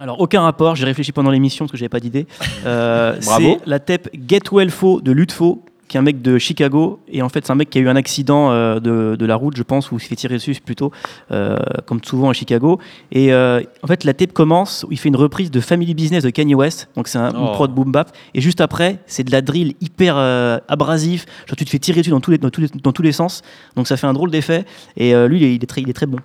Alors, aucun rapport, j'ai réfléchi pendant l'émission parce que j'avais pas d'idée. Euh, c'est la tape Get Well Faux de Lutfo, qui est un mec de Chicago. Et en fait, c'est un mec qui a eu un accident euh, de, de la route, je pense, ou il s'est fait tirer dessus plutôt, euh, comme souvent à Chicago. Et en fait, la tape commence où il fait une reprise de Family Business de Kanye West. Donc, c'est un une Oh. prod boom bap. Et juste après, c'est de la drill hyper abrasif. Genre, tu te fais tirer dessus dans tous les, dans tous dans tous les sens. Donc, ça fait un drôle d'effet. Et lui, il est très, il est très bon.